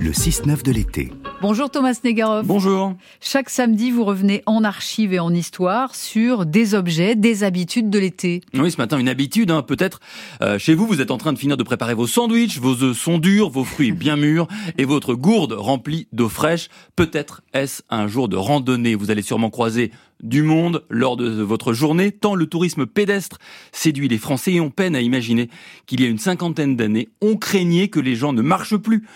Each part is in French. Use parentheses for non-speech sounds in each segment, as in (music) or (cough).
Le 6-9 de l'été. Bonjour Thomas Negaroff. Bonjour. Chaque samedi, vous revenez en archives et en histoire sur des objets, des habitudes de l'été. Oui, ce matin, une habitude, hein, peut-être. Euh, chez vous, vous êtes en train de finir de préparer vos sandwichs, vos œufs sont durs, vos fruits bien mûrs et votre gourde remplie d'eau fraîche. Peut-être est-ce un jour de randonnée. Vous allez sûrement croiser du monde lors de votre journée, tant le tourisme pédestre séduit les Français et on peine à imaginer qu'il y a une cinquantaine d'années, on craignait que les gens ne marchent plus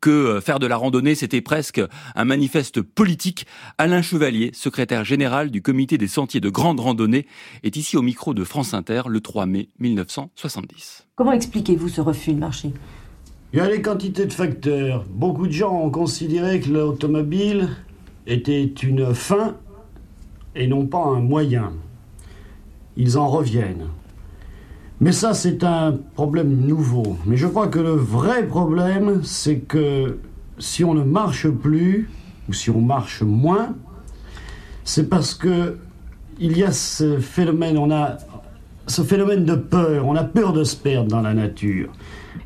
que euh, faire de la randonnée, c'était presque un manifeste politique. Alain Chevalier, secrétaire général du comité des sentiers de grande randonnée, est ici au micro de France Inter le 3 mai 1970. Comment expliquez-vous ce refus de marché? Il y a les quantités de facteurs. Beaucoup de gens ont considéré que l'automobile était une fin et non pas un moyen. Ils en reviennent. Mais ça, c'est un problème nouveau. Mais je crois que le vrai problème, c'est que si on ne marche plus, ou si on marche moins, c'est parce que il y a ce phénomène, on a ce phénomène de peur, on a peur de se perdre dans la nature.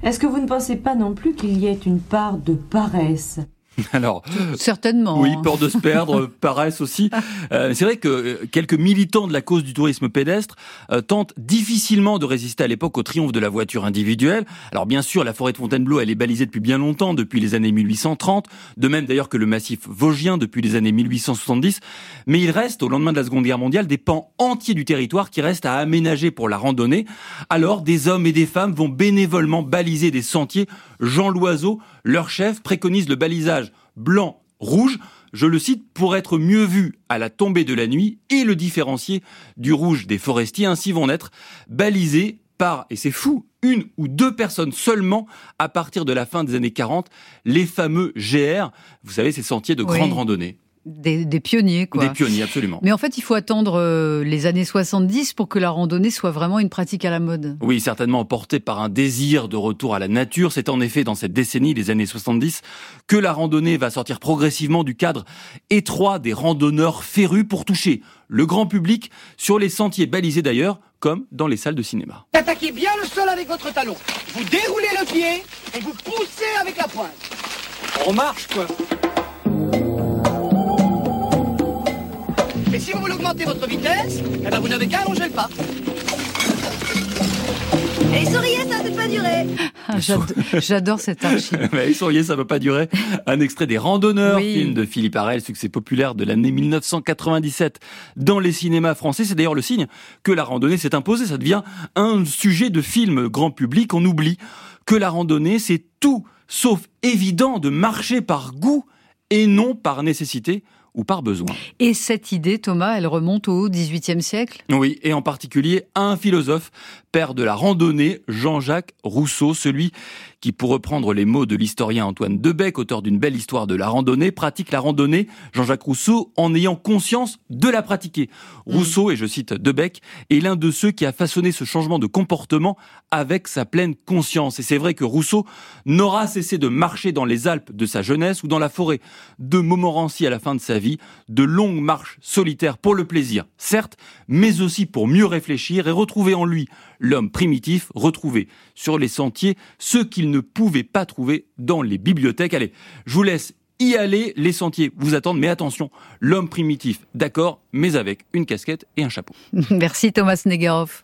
Est-ce que vous ne pensez pas non plus qu'il y ait une part de paresse? (laughs) Alors, certainement. Oui, peur de se perdre, (laughs) paresse aussi. Euh, c'est vrai que euh, quelques militants de la cause du tourisme pédestre euh, tentent difficilement de résister à l'époque au triomphe de la voiture individuelle. Alors bien sûr, la forêt de Fontainebleau, elle est balisée depuis bien longtemps, depuis les années 1830, de même d'ailleurs que le massif vosgien depuis les années 1870. Mais il reste, au lendemain de la Seconde Guerre mondiale, des pans entiers du territoire qui restent à aménager pour la randonnée. Alors, des hommes et des femmes vont bénévolement baliser des sentiers. Jean Loiseau, leur chef, préconise le balisage blanc, rouge, je le cite, pour être mieux vu à la tombée de la nuit et le différencier du rouge des forestiers. Ainsi vont être balisés par, et c'est fou, une ou deux personnes seulement à partir de la fin des années 40, les fameux GR, vous savez, ces sentiers de grande randonnée. Des, pionniers, quoi. Des pionniers, absolument. Mais en fait, il faut attendre euh, les années 70 pour que la randonnée soit vraiment une pratique à la mode. Oui, certainement portée par un désir de retour à la nature. C'est en effet dans cette décennie, les années 70, que la randonnée va sortir progressivement du cadre étroit des randonneurs férus pour toucher le grand public sur les sentiers balisés d'ailleurs, comme dans les salles de cinéma. Attaquez bien le sol avec votre talon. Vous déroulez le pied et vous poussez avec la pointe. On marche, quoi. Si vous voulez augmenter votre vitesse, eh ben vous n'avez qu'à allonger le pas. Et souriez, ça ne peut pas durer. Ah, (laughs) j'adore cette archive. (laughs) Mais souriez, ça ne peut pas durer. Un extrait des Randonneurs, film de Philippe Arel, succès populaire de l'année 1997 dans les cinémas français. C'est d'ailleurs le signe que la randonnée s'est imposée. Ça devient un sujet de film grand public. On oublie que la randonnée, c'est tout sauf évident de marcher par goût et non par nécessité ou par besoin. Et cette idée, Thomas, elle remonte au XVIIIe siècle? Oui, et en particulier à un philosophe, père de la randonnée, Jean-Jacques Rousseau, celui qui, pour reprendre les mots de l'historien Antoine Debec, auteur d'une belle histoire de la randonnée, pratique la randonnée, Jean-Jacques Rousseau, en ayant conscience de la pratiquer. Mm. Rousseau, et je cite Debec, est l'un de ceux qui a façonné ce changement de comportement avec sa pleine conscience. Et c'est vrai que Rousseau n'aura cessé de marcher dans les Alpes de sa jeunesse ou dans la forêt de Montmorency à la fin de sa vie, de longues marches solitaires pour le plaisir, certes, mais aussi pour mieux réfléchir et retrouver en lui l'homme primitif, retrouver sur les sentiers ce qu'il ne pouvait pas trouver dans les bibliothèques. Allez, je vous laisse y aller, les sentiers vous attendent, mais attention, l'homme primitif, d'accord, mais avec une casquette et un chapeau. (laughs) Merci Thomas Negerov.